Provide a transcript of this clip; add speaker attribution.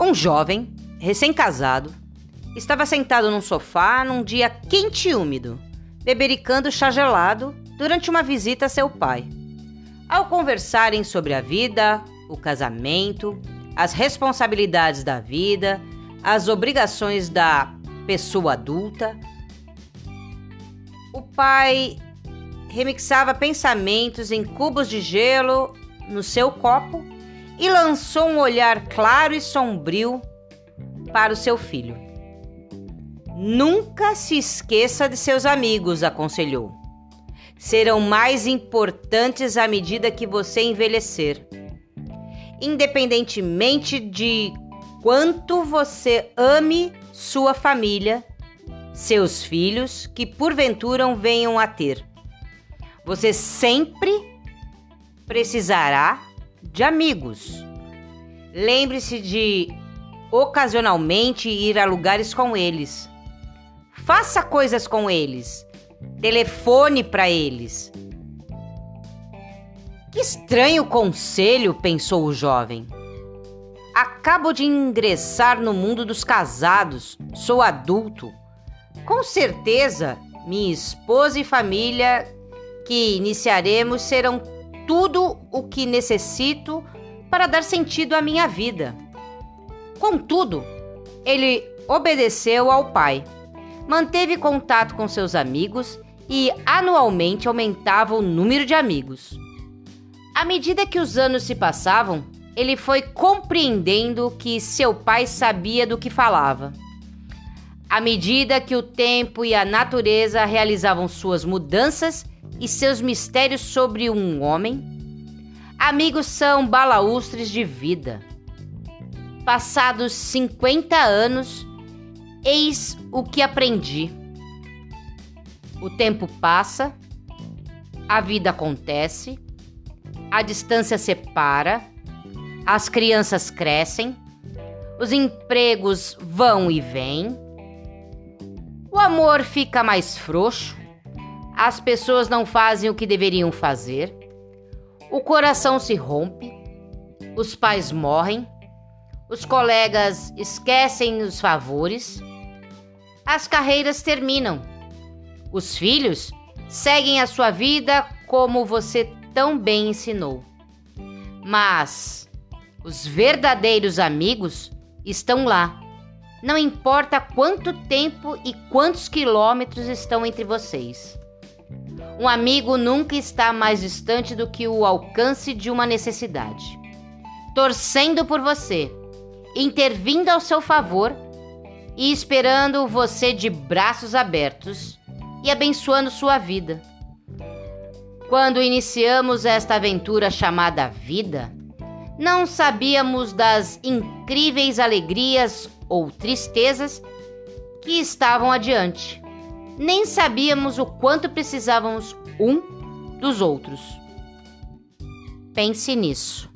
Speaker 1: Um jovem, recém-casado, estava sentado num sofá num dia quente e úmido, bebericando chá gelado durante uma visita a seu pai. Ao conversarem sobre a vida, o casamento, as responsabilidades da vida, as obrigações da pessoa adulta, o pai remixava pensamentos em cubos de gelo no seu copo e lançou um olhar claro e sombrio para o seu filho. Nunca se esqueça de seus amigos, aconselhou. Serão mais importantes à medida que você envelhecer. Independentemente de quanto você ame sua família, seus filhos, que porventura venham a ter. Você sempre precisará de amigos. Lembre-se de ocasionalmente ir a lugares com eles. Faça coisas com eles. Telefone para eles. Que estranho conselho, pensou o jovem. Acabo de ingressar no mundo dos casados, sou adulto. Com certeza, minha esposa e família que iniciaremos serão tudo o que necessito para dar sentido à minha vida. Contudo, ele obedeceu ao pai, manteve contato com seus amigos e anualmente aumentava o número de amigos. À medida que os anos se passavam, ele foi compreendendo que seu pai sabia do que falava. À medida que o tempo e a natureza realizavam suas mudanças e seus mistérios sobre um homem? Amigos são balaustres de vida. Passados 50 anos, eis o que aprendi. O tempo passa, a vida acontece, a distância separa, as crianças crescem, os empregos vão e vêm, o amor fica mais frouxo, as pessoas não fazem o que deveriam fazer, o coração se rompe, os pais morrem, os colegas esquecem os favores, as carreiras terminam, os filhos seguem a sua vida como você tão bem ensinou. Mas os verdadeiros amigos estão lá. Não importa quanto tempo e quantos quilômetros estão entre vocês. Um amigo nunca está mais distante do que o alcance de uma necessidade. Torcendo por você, intervindo ao seu favor e esperando você de braços abertos e abençoando sua vida. Quando iniciamos esta aventura chamada vida, não sabíamos das incríveis alegrias ou tristezas que estavam adiante nem sabíamos o quanto precisávamos um dos outros. Pense nisso.